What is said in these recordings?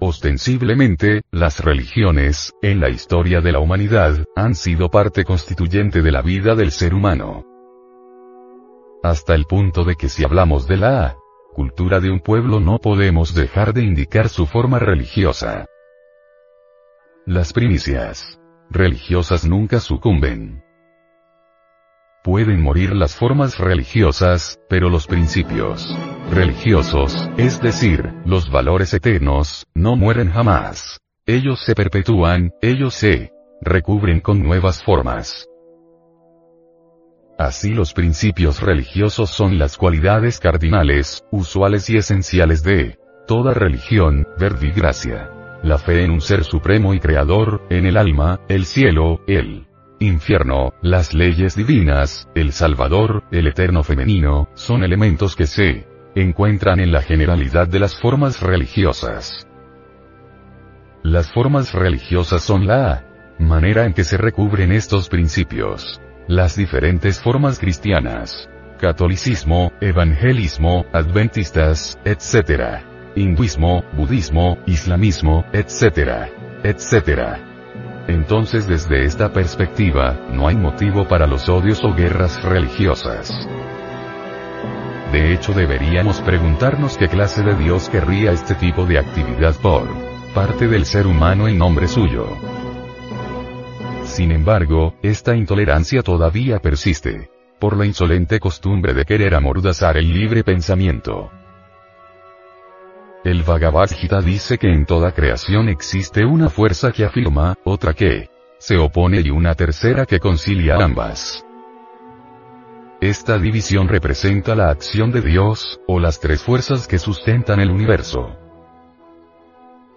Ostensiblemente, las religiones, en la historia de la humanidad, han sido parte constituyente de la vida del ser humano. Hasta el punto de que si hablamos de la cultura de un pueblo no podemos dejar de indicar su forma religiosa. Las primicias religiosas nunca sucumben. Pueden morir las formas religiosas, pero los principios religiosos, es decir, los valores eternos, no mueren jamás. Ellos se perpetúan, ellos se recubren con nuevas formas. Así los principios religiosos son las cualidades cardinales, usuales y esenciales de toda religión, verdigracia. La fe en un ser supremo y creador, en el alma, el cielo, el infierno, las leyes divinas, el Salvador, el eterno femenino, son elementos que se encuentran en la generalidad de las formas religiosas. Las formas religiosas son la manera en que se recubren estos principios. Las diferentes formas cristianas, catolicismo, evangelismo, adventistas, etc. Hinduismo, budismo, islamismo, etc. etc. Entonces desde esta perspectiva, no hay motivo para los odios o guerras religiosas. De hecho deberíamos preguntarnos qué clase de Dios querría este tipo de actividad por parte del ser humano en nombre suyo. Sin embargo, esta intolerancia todavía persiste, por la insolente costumbre de querer amordazar el libre pensamiento. El Bhagavad Gita dice que en toda creación existe una fuerza que afirma, otra que se opone y una tercera que concilia ambas. Esta división representa la acción de Dios, o las tres fuerzas que sustentan el universo.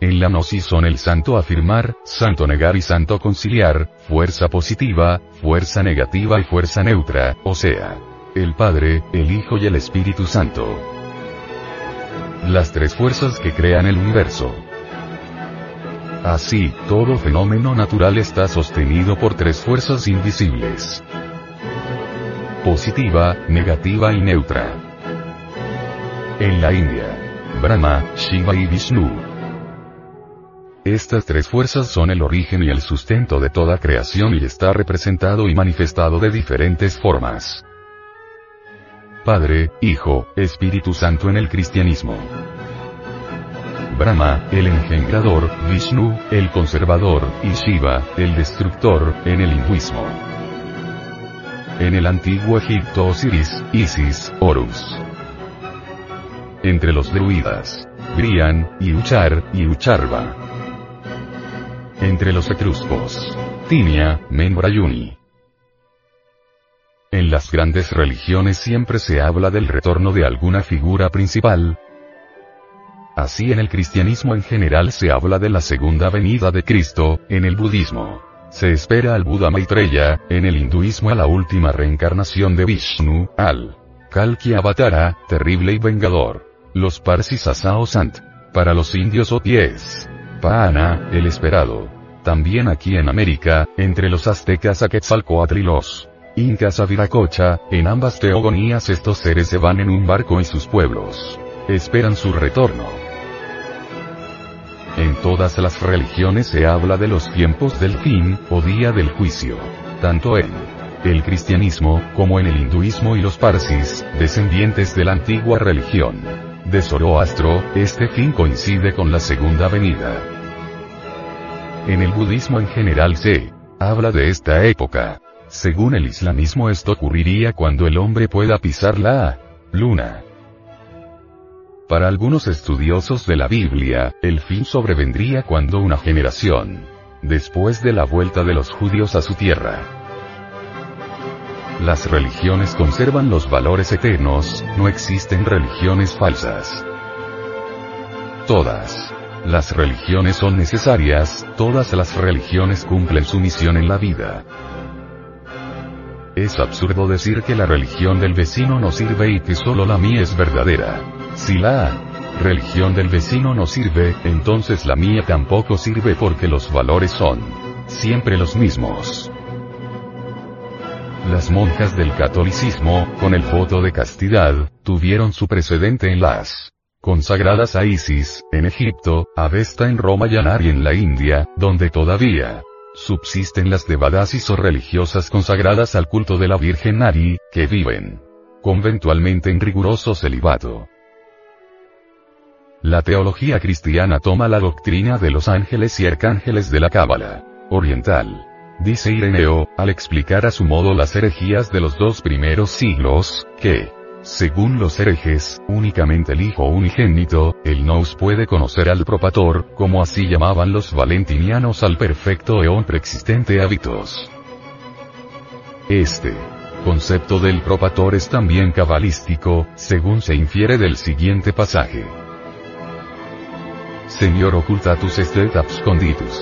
En la gnosis son el santo afirmar, santo negar y santo conciliar, fuerza positiva, fuerza negativa y fuerza neutra, o sea, el Padre, el Hijo y el Espíritu Santo las tres fuerzas que crean el universo. Así, todo fenómeno natural está sostenido por tres fuerzas invisibles. Positiva, negativa y neutra. En la India, Brahma, Shiva y Vishnu. Estas tres fuerzas son el origen y el sustento de toda creación y está representado y manifestado de diferentes formas. Padre, Hijo, Espíritu Santo en el cristianismo. Brahma, el engendrador, Vishnu, el conservador, y Shiva, el destructor, en el hinduismo. En el antiguo Egipto Osiris, Isis, Horus. Entre los druidas, Brian, y Uchar, y Ucharva. Entre los etruscos, Tinia, Menbrayuni. En las grandes religiones siempre se habla del retorno de alguna figura principal. Así en el cristianismo en general se habla de la segunda venida de Cristo, en el budismo. Se espera al Buda Maitreya, en el hinduismo a la última reencarnación de Vishnu, al Kalki Avatara, terrible y vengador. Los Parsis a Sao Sant. Para los indios o pies. Paana, el esperado. También aquí en América, entre los aztecas a Incas a Viracocha, en ambas teogonías estos seres se van en un barco y sus pueblos esperan su retorno. En todas las religiones se habla de los tiempos del fin, o día del juicio. Tanto en el cristianismo, como en el hinduismo y los parsis, descendientes de la antigua religión de Zoroastro, este fin coincide con la segunda venida. En el budismo en general se habla de esta época, según el islamismo esto ocurriría cuando el hombre pueda pisar la luna. Para algunos estudiosos de la Biblia, el fin sobrevendría cuando una generación, después de la vuelta de los judíos a su tierra. Las religiones conservan los valores eternos, no existen religiones falsas. Todas. Las religiones son necesarias, todas las religiones cumplen su misión en la vida. Es absurdo decir que la religión del vecino no sirve y que solo la mía es verdadera. Si la religión del vecino no sirve, entonces la mía tampoco sirve porque los valores son siempre los mismos. Las monjas del catolicismo, con el voto de castidad, tuvieron su precedente en las consagradas a Isis, en Egipto, a Vesta en Roma y a Nari en la India, donde todavía subsisten las devadasis o religiosas consagradas al culto de la Virgen Nari, que viven conventualmente en riguroso celibato. La teología cristiana toma la doctrina de los ángeles y arcángeles de la Cábala oriental. Dice Ireneo, al explicar a su modo las herejías de los dos primeros siglos, que, según los herejes, únicamente el Hijo unigénito, el Nous puede conocer al propator, como así llamaban los valentinianos al perfecto eón preexistente hábitos. Este concepto del propator es también cabalístico, según se infiere del siguiente pasaje. Señor ocultatus estet absconditus.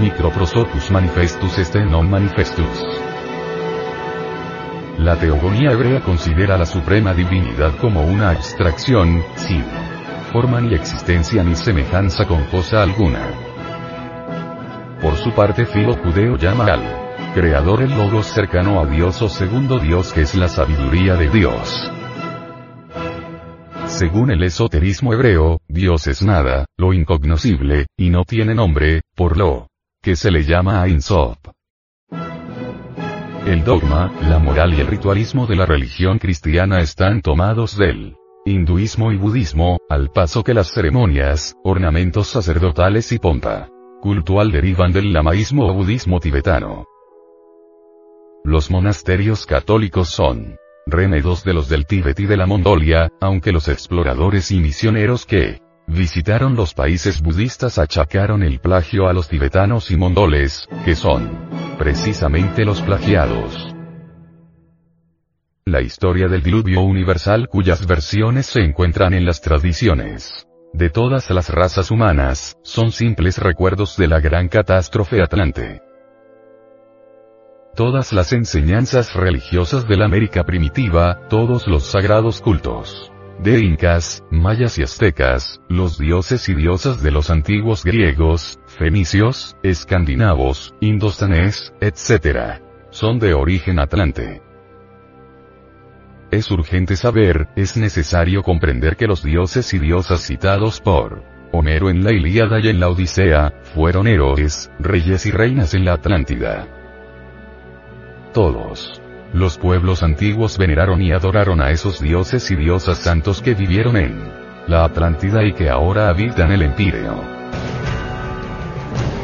Microprosotus manifestus este non manifestus. La teogonía hebrea considera la suprema divinidad como una abstracción, sin forma ni existencia ni semejanza con cosa alguna. Por su parte Filo Judeo llama al creador el logos cercano a Dios o segundo Dios que es la sabiduría de Dios. Según el esoterismo hebreo, Dios es nada, lo incognoscible, y no tiene nombre, por lo que se le llama Ein Sof. El dogma, la moral y el ritualismo de la religión cristiana están tomados del hinduismo y budismo, al paso que las ceremonias, ornamentos sacerdotales y pompa cultual derivan del lamaísmo o budismo tibetano. Los monasterios católicos son remedos de los del Tíbet y de la Mongolia, aunque los exploradores y misioneros que visitaron los países budistas achacaron el plagio a los tibetanos y mongoles, que son precisamente los plagiados. La historia del diluvio universal cuyas versiones se encuentran en las tradiciones de todas las razas humanas, son simples recuerdos de la gran catástrofe atlante. Todas las enseñanzas religiosas de la América primitiva, todos los sagrados cultos, de incas, mayas y aztecas, los dioses y diosas de los antiguos griegos, fenicios, escandinavos, indostanés, etc. Son de origen atlante. Es urgente saber, es necesario comprender que los dioses y diosas citados por Homero en la Ilíada y en la Odisea, fueron héroes, reyes y reinas en la Atlántida. Todos los pueblos antiguos veneraron y adoraron a esos dioses y diosas santos que vivieron en la Atlántida y que ahora habitan el Empíreo.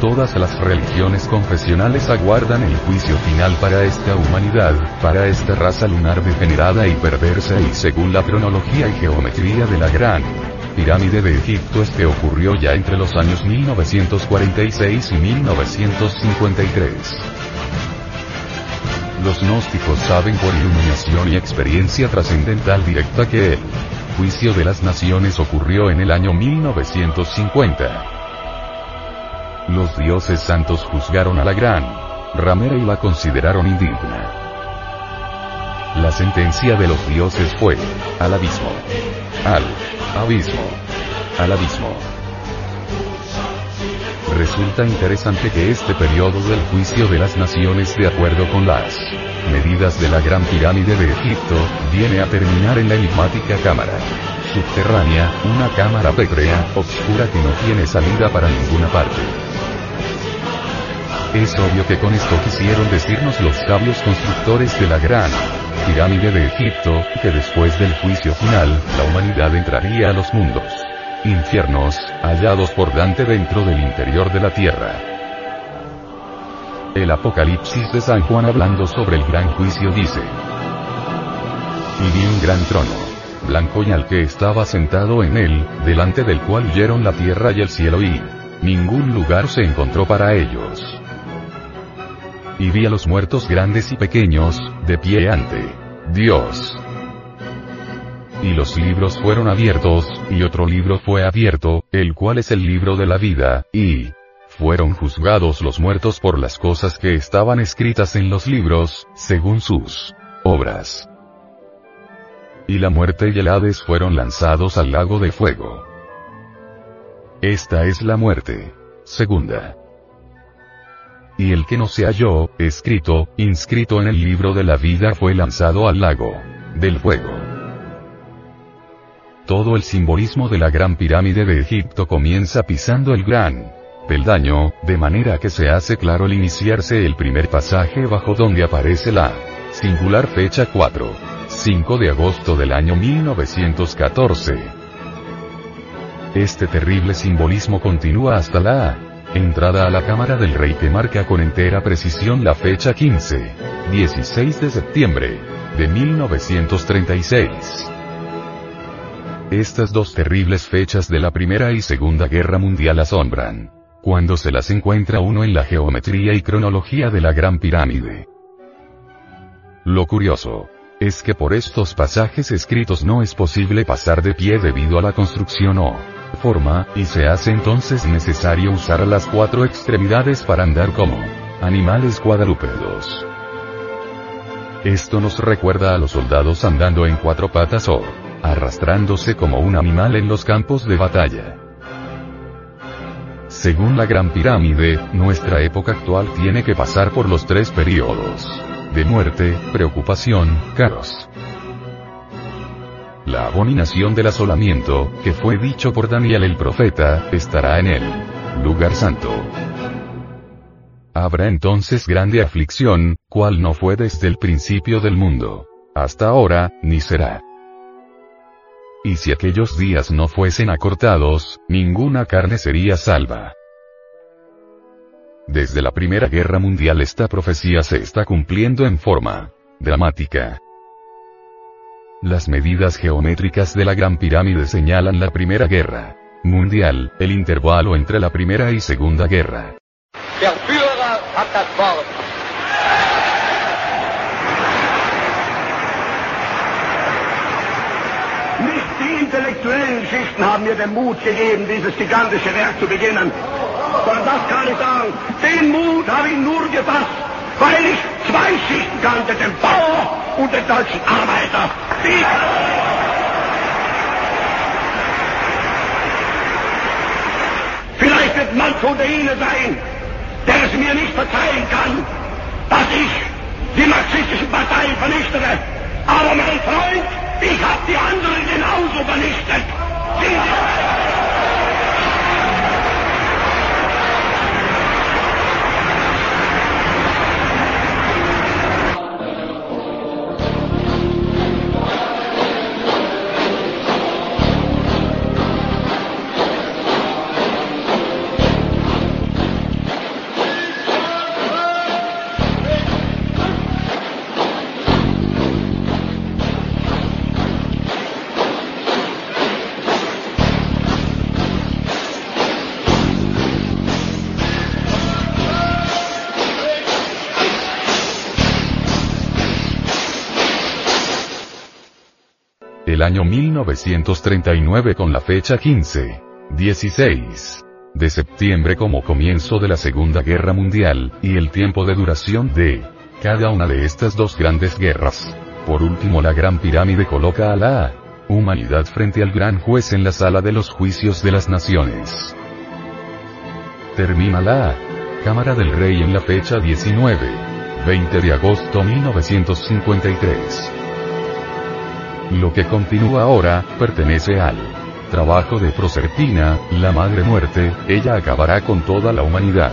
Todas las religiones confesionales aguardan el juicio final para esta humanidad, para esta raza lunar degenerada y perversa y según la cronología y geometría de la gran pirámide de Egipto este ocurrió ya entre los años 1946 y 1953. Los gnósticos saben por iluminación y experiencia trascendental directa que el juicio de las naciones ocurrió en el año 1950. Los dioses santos juzgaron a la gran ramera y la consideraron indigna. La sentencia de los dioses fue, al abismo. Al abismo. Al abismo. Resulta interesante que este periodo del juicio de las naciones de acuerdo con las medidas de la Gran Pirámide de Egipto, viene a terminar en la enigmática cámara subterránea, una cámara pétrea, oscura que no tiene salida para ninguna parte. Es obvio que con esto quisieron decirnos los sabios constructores de la Gran Pirámide de Egipto, que después del juicio final, la humanidad entraría a los mundos infiernos, hallados por Dante dentro del interior de la tierra. El Apocalipsis de San Juan hablando sobre el gran juicio dice, y vi un gran trono, blanco y al que estaba sentado en él, delante del cual huyeron la tierra y el cielo y ningún lugar se encontró para ellos. Y vi a los muertos grandes y pequeños, de pie ante Dios. Y los libros fueron abiertos, y otro libro fue abierto, el cual es el libro de la vida, y fueron juzgados los muertos por las cosas que estaban escritas en los libros, según sus obras. Y la muerte y el Hades fueron lanzados al lago de fuego. Esta es la muerte. Segunda. y el que no se halló, escrito, inscrito en el libro de la vida fue lanzado al lago del fuego. Todo el simbolismo de la gran pirámide de Egipto comienza pisando el gran peldaño, de manera que se hace claro al iniciarse el primer pasaje bajo donde aparece la singular fecha 4. 5 de agosto del año 1914. Este terrible simbolismo continúa hasta la entrada a la Cámara del Rey que marca con entera precisión la fecha 15. 16 de septiembre de 1936. Estas dos terribles fechas de la Primera y Segunda Guerra Mundial asombran cuando se las encuentra uno en la geometría y cronología de la Gran Pirámide. Lo curioso es que por estos pasajes escritos no es posible pasar de pie debido a la construcción o forma, y se hace entonces necesario usar las cuatro extremidades para andar como animales cuadrúpedos. Esto nos recuerda a los soldados andando en cuatro patas o arrastrándose como un animal en los campos de batalla. Según la Gran Pirámide, nuestra época actual tiene que pasar por los tres periodos de muerte, preocupación, caos. La abominación del asolamiento, que fue dicho por Daniel el profeta, estará en el lugar santo. Habrá entonces grande aflicción, cual no fue desde el principio del mundo. Hasta ahora, ni será. Y si aquellos días no fuesen acortados, ninguna carne sería salva. Desde la Primera Guerra Mundial esta profecía se está cumpliendo en forma dramática. Las medidas geométricas de la Gran Pirámide señalan la Primera Guerra Mundial, el intervalo entre la Primera y Segunda Guerra. Die intellektuellen Schichten haben mir den Mut gegeben, dieses gigantische Werk zu beginnen. Sondern das kann ich sagen. Den Mut habe ich nur gefasst, weil ich zwei Schichten kannte, den Bauer und den deutschen Arbeiter. Die Vielleicht wird manch unter Ihnen sein, der es mir nicht verzeihen kann, dass ich die marxistischen Parteien vernichtere. Aber mein Freund, ich habe die anderen genauso vernichtet. Sie el año 1939 con la fecha 15, 16 de septiembre como comienzo de la Segunda Guerra Mundial, y el tiempo de duración de cada una de estas dos grandes guerras. Por último la Gran Pirámide coloca a la humanidad frente al gran juez en la sala de los juicios de las naciones. Termina la Cámara del Rey en la fecha 19, 20 de agosto 1953. Lo que continúa ahora, pertenece al trabajo de Proserpina, la Madre Muerte, ella acabará con toda la humanidad.